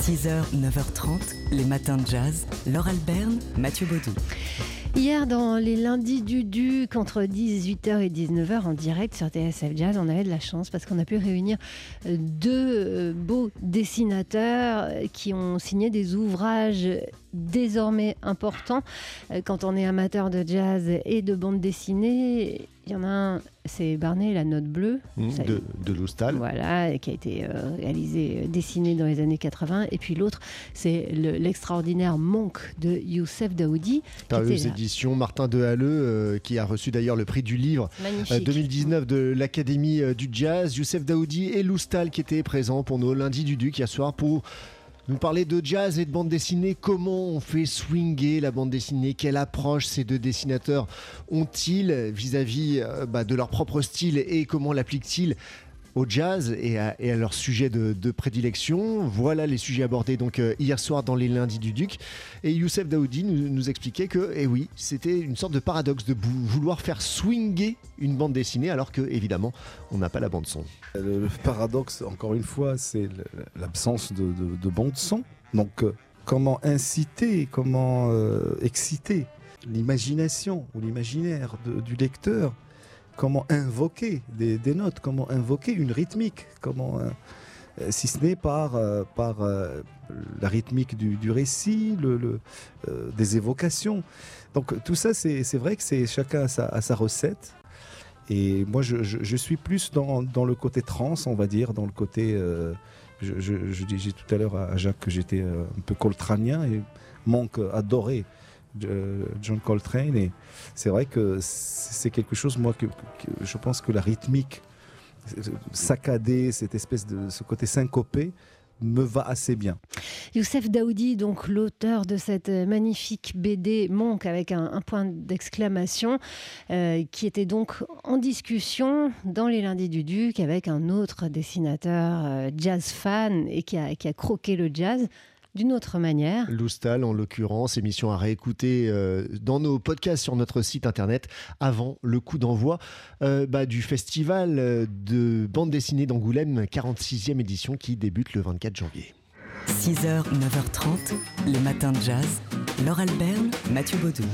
6h, 9h30, les matins de jazz. Laure Alberne, Mathieu Baudou. Hier, dans les lundis du Duc, entre 18h et 19h en direct sur TSF Jazz, on avait de la chance parce qu'on a pu réunir euh, deux euh, beaux dessinateurs qui ont signé des ouvrages désormais importants. Euh, quand on est amateur de jazz et de bande dessinée, il y en a un, c'est Barney, la note bleue. Mmh, Ça- de, de l'Ostal. Voilà, qui a été euh, réalisé, euh, dessiné dans les années 80. Et puis l'autre, c'est le- l'extraordinaire Monk de Youssef Daoudi. qui Par était les là. éditions Martin Dehalleux, euh, qui a reçu d'ailleurs le prix du livre euh, Magnifique. 2019 de l'Académie euh, du Jazz. Youssef Daoudi et Loustal qui étaient présents pour nos lundis du Duc hier soir pour nous parler de jazz et de bande dessinée. Comment on fait swinger la bande dessinée? Quelle approche ces deux dessinateurs ont-ils vis-à-vis euh, bah, de leur propre style et comment l'appliquent-ils au jazz et à, et à leur sujet de, prédilection. Voilà les sujets abordés donc euh, hier soir dans les lundis du Duc. Et Youssef Daoudi nous, expliquait que, eh oui, c'était une sorte de paradoxe de vouloir faire swinger une bande dessinée alors que, évidemment, on n'a pas la bande son. Le, paradoxe, encore une fois, c'est l'absence de, de, de bande son. Donc, euh, comment inciter, comment euh, exciter l'imagination ou l'imaginaire du lecteur Comment invoquer des, notes Comment invoquer une rythmique Comment, euh, euh, si ce n'est par, euh, par la rythmique du, du récit, le, des évocations. Donc tout ça, c'est vrai que c'est chacun a sa, sa recette. Et moi, je, je- suis plus dans, dans le côté trans, on va dire, dans le côté. je, disais tout à l'heure à Jacques que j'étais un peu coltranien et Monk adorait John Coltrane. Et c'est vrai que c'est quelque chose, moi, que, je pense que la rythmique saccadée, cette espèce de ce côté syncopé, me va assez bien. Youssef Daoudi, donc l'auteur de cette euh, magnifique BD Monk avec un, un point d'exclamation, euh, qui était donc en discussion dans les lundis du Duc avec un autre dessinateur euh, jazz fan et qui a, qui a croqué le jazz d'une autre manière. Loustal, en l'occurrence, émission à réécouter euh, dans nos podcasts sur notre site internet avant le coup d'envoi euh, bah, du festival euh, de bande dessinée d'Angoulême, 46e édition qui débute le 24 janvier. 6h, 9h30, les matins de jazz. Laure Alberne, Mathieu Baudou.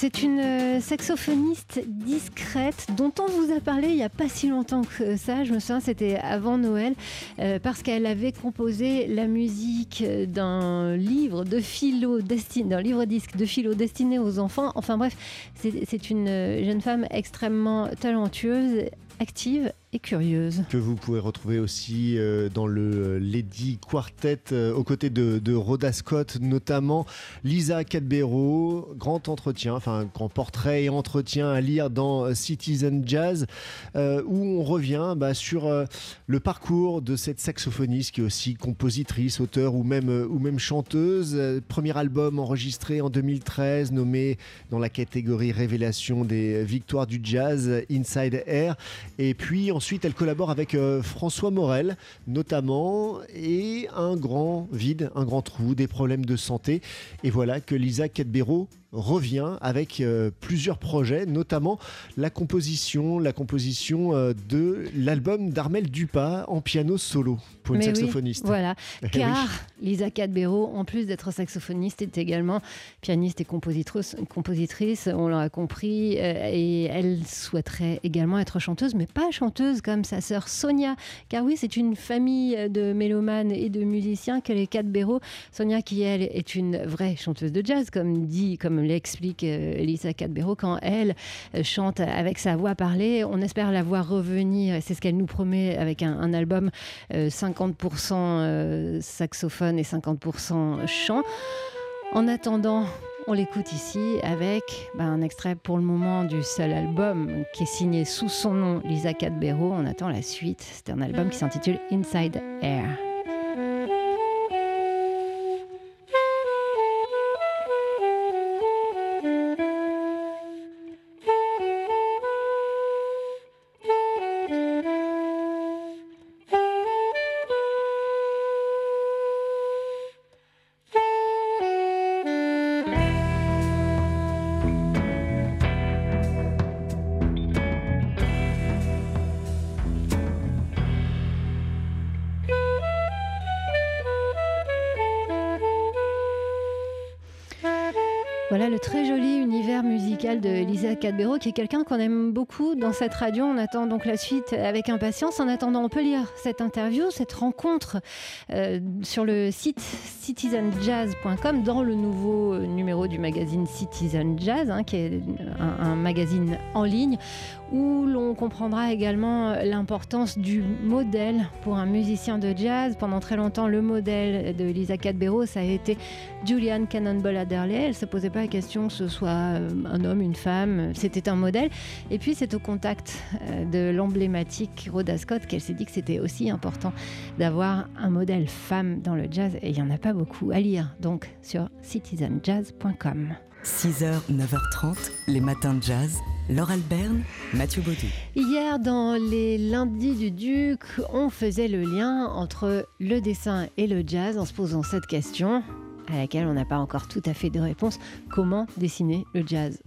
C'est une euh, saxophoniste discrète dont on vous a parlé il n'y a pas si longtemps que ça. Je me souviens, c'était avant Noël, euh, parce qu'elle avait composé la musique euh, d'un livre de philo destiné, d'un livre disque de philo destiné aux enfants. Enfin bref, c'est une euh, jeune femme extrêmement talentueuse, active et curieuse. que vous pouvez retrouver aussi euh, dans le euh, Lady Quartet euh, aux côtés de, de Rhoda Scott, notamment Lisa Cadbero, grand entretien, enfin grand portrait et entretien à lire dans Citizen Jazz, où on revient bah, sur le parcours de cette saxophoniste qui est aussi compositrice, auteure ou même, ou même chanteuse. Premier album enregistré en 2013, nommé dans la catégorie révélation des victoires du jazz, Inside Air. Et puis ensuite, elle collabore avec euh, François Morel, notamment, et un grand vide, un grand trou, des problèmes de santé. Et voilà que Lisa Cadbero revient avec euh, plusieurs projets, notamment la composition, la composition euh, de l'album d'Armel Dupas en piano solo pour une Mais oui, saxophoniste. Voilà, Eh oui. car Lisa Cadbero, en plus d'être saxophoniste, est également pianiste et compositrice, compositrice on l'a compris, euh, et elle souhaiterait également être chanteuse, mais pas chanteuse comme sa sœur Sonia, car oui, c'est une famille de mélomanes et de musiciens que les Cadbero. Sonia, qui elle est une vraie chanteuse de jazz, comme dit, comme l'explique euh, Lisa Cadbero, quand elle euh, chante avec sa voix parlée, on espère la voir revenir, c'est ce qu'elle nous promet avec un, un album euh, 50% euh, saxophone et 50% chant. En attendant, on l'écoute ici avec bah, un extrait pour le moment du seul album qui est signé sous son nom, Lisa Cadbero. On attend la suite. C'est un album qui s'intitule Inside Air. Très joli de Lisa Cadbero, qui est quelqu'un qu'on aime beaucoup dans cette radio. On attend donc la suite avec impatience. En attendant, on peut lire cette interview, cette rencontre euh, sur le site citizenjazz.com dans le nouveau numéro du magazine Citizen Jazz, hein, qui est un, un magazine en ligne où l'on comprendra également l'importance du modèle pour un musicien de jazz. Pendant très longtemps, le modèle de Lisa Cadbero, ça a été Julian Cannonball Adderley. Elle ne se posait pas la question que ce soit euh, un homme, une femme, c'était un modèle. Et puis c'est au contact euh, de l'emblématique Rhoda Scott qu'elle s'est dit que c'était aussi important d'avoir un modèle femme dans le jazz. Et il n'y en a pas beaucoup à lire, donc sur citizenjazz.com. 6h, 9h30, les matins de jazz. Laure Alberne, Mathieu Baudou. Hier, dans les lundis du Duc, on faisait le lien entre le dessin et le jazz en se posant cette question, à laquelle on n'a pas encore tout à fait de réponse. Comment dessiner le jazz?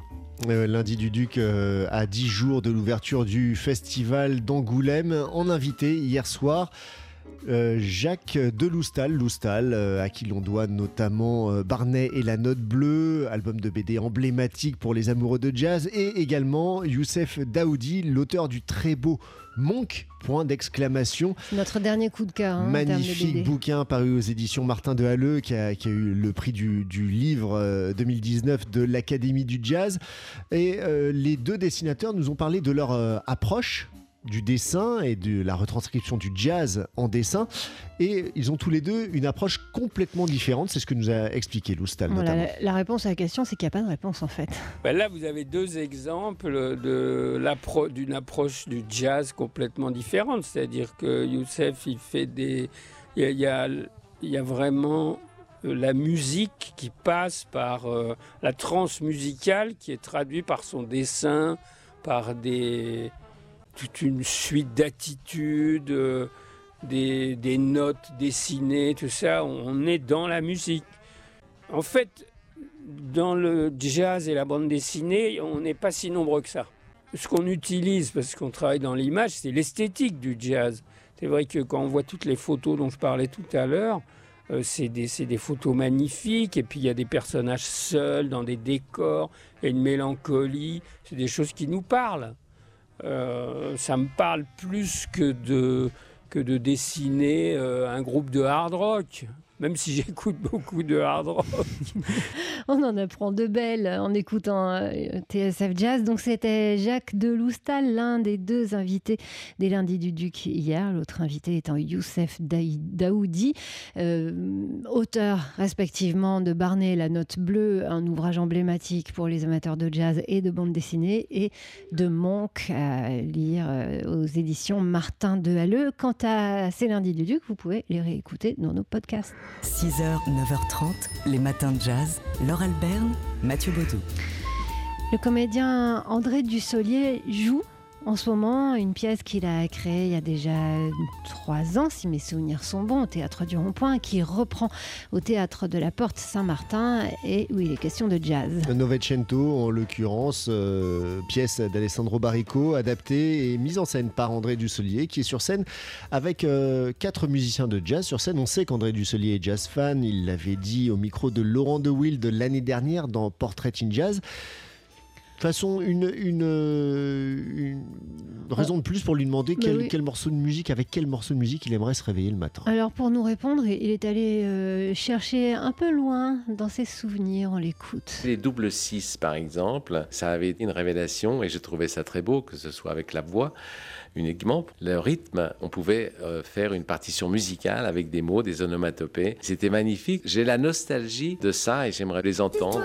Lundi du Duc euh, à 10 jours de l'ouverture du festival d'Angoulême, en invité hier soir. Euh, Jacques de Loustal, euh, à qui l'on doit notamment euh, Barnet et la Note Bleue, album de BD emblématique pour les amoureux de jazz, et également Youssef Daoudi, l'auteur du très beau Monk, point d'exclamation. Notre dernier coup de cœur. Hein, Magnifique bouquin paru aux éditions Martin de Halleux qui a, eu le prix du, livre 2019 de l'Académie du Jazz. Et les deux dessinateurs nous ont parlé de leur approche du dessin et de la retranscription du jazz en dessin. Et ils ont tous les deux une approche complètement différente. C'est ce que nous a expliqué Loustal. la, réponse à la question, c'est qu'il n'y a pas de réponse en fait. Ben là, vous avez deux exemples d'une approche du jazz complètement différente. C'est-à-dire que Youssef, il fait des. Il y a, il y a, vraiment euh, la musique qui passe par euh, la trance musicale qui est traduite par son dessin, par des, toute une suite d'attitudes, euh, des, notes dessinées, tout ça. On est dans la musique. En fait, dans le jazz et la bande dessinée, on n'est pas si nombreux que ça. Ce qu'on utilise, parce qu'on travaille dans l'image, c'est l'esthétique du jazz. C'est vrai que quand on voit toutes les photos dont je parlais tout à l'heure, euh, c'est des, des, photos magnifiques, et puis il y a des personnages seuls dans des décors, et une mélancolie, c'est des choses qui nous parlent. Euh, ça me parle plus que de, que de dessiner euh, un groupe de hard rock même si j'écoute beaucoup de hard rock. On en apprend de belles en écoutant euh, TSF Jazz. Donc c'était Jacques Deloustal, l'un des deux invités des lundis du Duc hier. L'autre invité étant Youssef Daoudi, euh, auteur respectivement de Barnet La Note Bleue, un ouvrage emblématique pour les amateurs de jazz et de bande dessinée, et de Monk à lire euh, aux éditions Martin de Halleux. Quant à ces lundis du Duc, vous pouvez les réécouter dans nos podcasts. 6h, 9h30, les matins de jazz. Laure Alberne, Mathieu Baudou. Le comédien André Dussolier joue en ce moment une pièce qu'il a créée il y a déjà trois ans, si mes souvenirs sont bons, au Théâtre du Rond-Point, qui reprend au Théâtre de la Porte Saint-Martin et où il est question de jazz. Novecento, en l'occurrence, euh, pièce d'Alessandro Barrico, adaptée et mise en scène par André Dussolier, qui est sur scène avec euh, quatre musiciens de jazz. Sur scène, on sait qu'André Dussolier est jazz fan, il l'avait dit au micro de Laurent De de l'année dernière dans Portrait in Jazz façon, une, une, raison de plus pour lui demander quel, morceau de musique, avec quel morceau de musique il aimerait se réveiller le matin. Alors pour nous répondre, il est allé euh, chercher un peu loin dans ses souvenirs, on l'écoute. Les doubles 6 par exemple, ça avait été une révélation et je trouvais ça très beau, que ce soit avec la voix uniquement. Le rythme, on pouvait euh, faire une partition musicale avec des mots, des onomatopées. C'était magnifique. J'ai la nostalgie de ça et j'aimerais les entendre.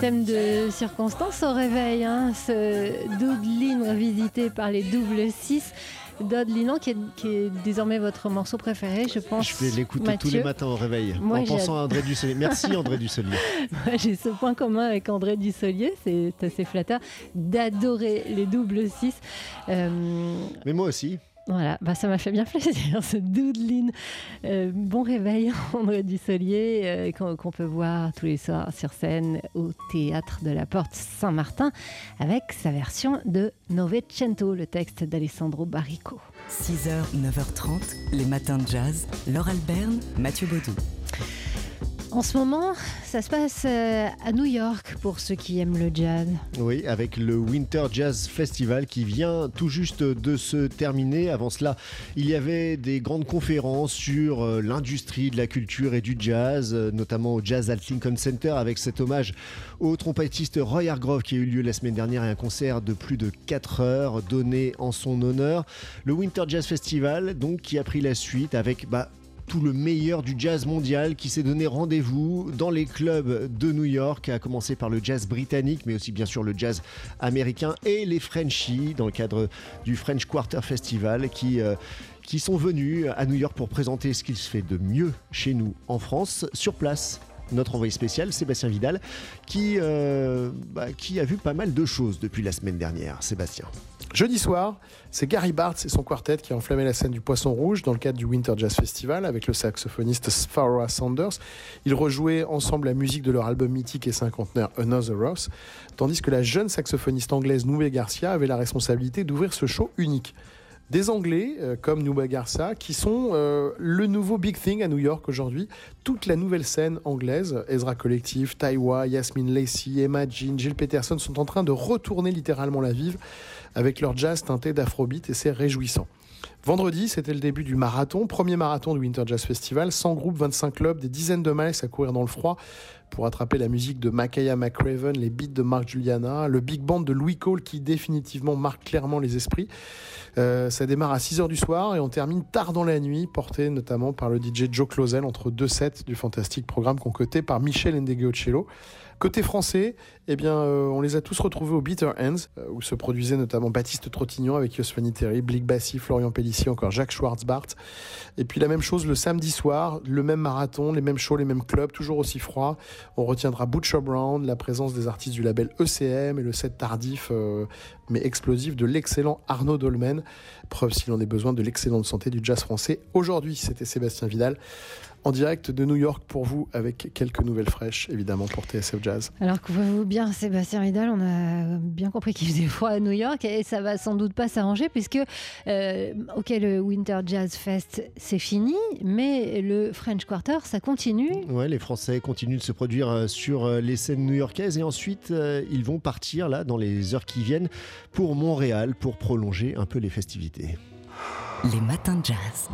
Thème de circonstance au réveil, hein, ce Doudline visité par les doubles 6. Dodd qui est, qui est, désormais votre morceau préféré, je pense. Je vais l'écouter tous les matins au réveil, en pensant à André Dussolier. Merci André Dussolier. J'ai ce point commun avec André Dussolier, c'est assez flatteur, d'adorer les doubles 6. Euh, Mais moi aussi. Voilà, bah ça m'a fait bien plaisir ce doodline. Euh, bon réveil, André Dussolier, euh, qu'on peut voir tous les soirs sur scène au théâtre de la Porte Saint-Martin avec sa de Novecento, le texte d'Alessandro Barrico. 6h, 9h30, les matins de jazz. Laure Alberne, Mathieu Baudou. En ce moment, ça se passe euh, à New York pour ceux qui aiment le jazz. Oui, avec le Winter Jazz Festival qui vient tout juste de se terminer. Avant cela, il y avait des grandes conférences sur euh, l'industrie de la culture et du jazz, euh, notamment au Jazz at Lincoln Center avec cet hommage au trompettiste Roy Hargrove qui a eu lieu la semaine dernière et un concert de plus de 4 heures donné en son honneur. Le Winter Jazz Festival, donc, qui a pris la suite avec bah, tout le meilleur du jazz mondial qui s'est donné rendez-vous dans les clubs de New York, à commencer par le jazz britannique, mais aussi bien sûr le jazz américain et les Frenchies dans le cadre du French Quarter Festival qui... Euh, qui sont venus à New York pour présenter ce qu'il se fait de mieux chez nous en France, sur place notre envoyé spécial, Sébastien Vidal, qui, euh, bah, qui a vu pas mal de choses depuis la semaine dernière. Sébastien. Jeudi soir, c'est Gary Bartz et son quartet qui a enflammé la scène du Poisson Rouge dans le cadre du Winter Jazz Festival avec le saxophoniste Sphara Sanders. Ils rejouaient ensemble la musique de leur album mythique et cinquantenaire Another Ross, tandis que la jeune saxophoniste anglaise Nouvelle Garcia avait la responsabilité d'ouvrir ce show unique des Anglais euh, comme Nuba Garza qui sont euh, le nouveau big thing à New York aujourd'hui. Toute la nouvelle scène anglaise, Ezra Collective, Taiwa, Yasmin Lacey, Emma Jean, Jill Peterson sont en train de retourner littéralement la vive avec leur jazz teinté d'afrobeat et c'est réjouissant. Vendredi, c'était le début du marathon, premier marathon du Winter Jazz Festival, 100 groupes, 25 clubs, des dizaines de miles à courir dans le froid pour attraper la musique de Makaya McRaven, les beats de Mark Juliana, le big band de Louis Cole qui définitivement marque clairement les esprits. Euh, ça démarre à 6h du soir et on termine tard dans la nuit, porté notamment par le DJ Joe Closel entre deux sets du fantastique programme concocté par Michel Ndegeocello. Côté français, eh bien, euh, on les a tous retrouvés au Bitter Ends, euh, où se produisaient notamment Baptiste Trottignon avec Yosfani Terry, Blick Bassi, Florian Pellissier, encore Jacques Schwartzbart. Et puis la même chose le samedi soir, le même marathon, les mêmes shows, les mêmes clubs, toujours aussi froid. On retiendra Butcher Brown, la présence des artistes du label ECM et le set tardif euh, mais explosif de l'excellent Arnaud Dolmen. Preuve s'il en est besoin de l'excellente santé du jazz français. Aujourd'hui, c'était Sébastien Vidal en direct de New York pour vous avec quelques nouvelles fraîches évidemment pour TSF Jazz. Alors couvrez-vous bien Sébastien Vidal, on a bien compris qu'il faisait froid à New York et ça va sans doute pas s'arranger puisque euh, ok le Winter Jazz Fest c'est fini mais le French Quarter ça continue. Ouais les Français continuent de se produire euh, sur euh, les scènes new-yorkaises et ensuite ils vont partir là dans les heures qui viennent pour Montréal pour prolonger un peu les festivités. Les matins de jazz.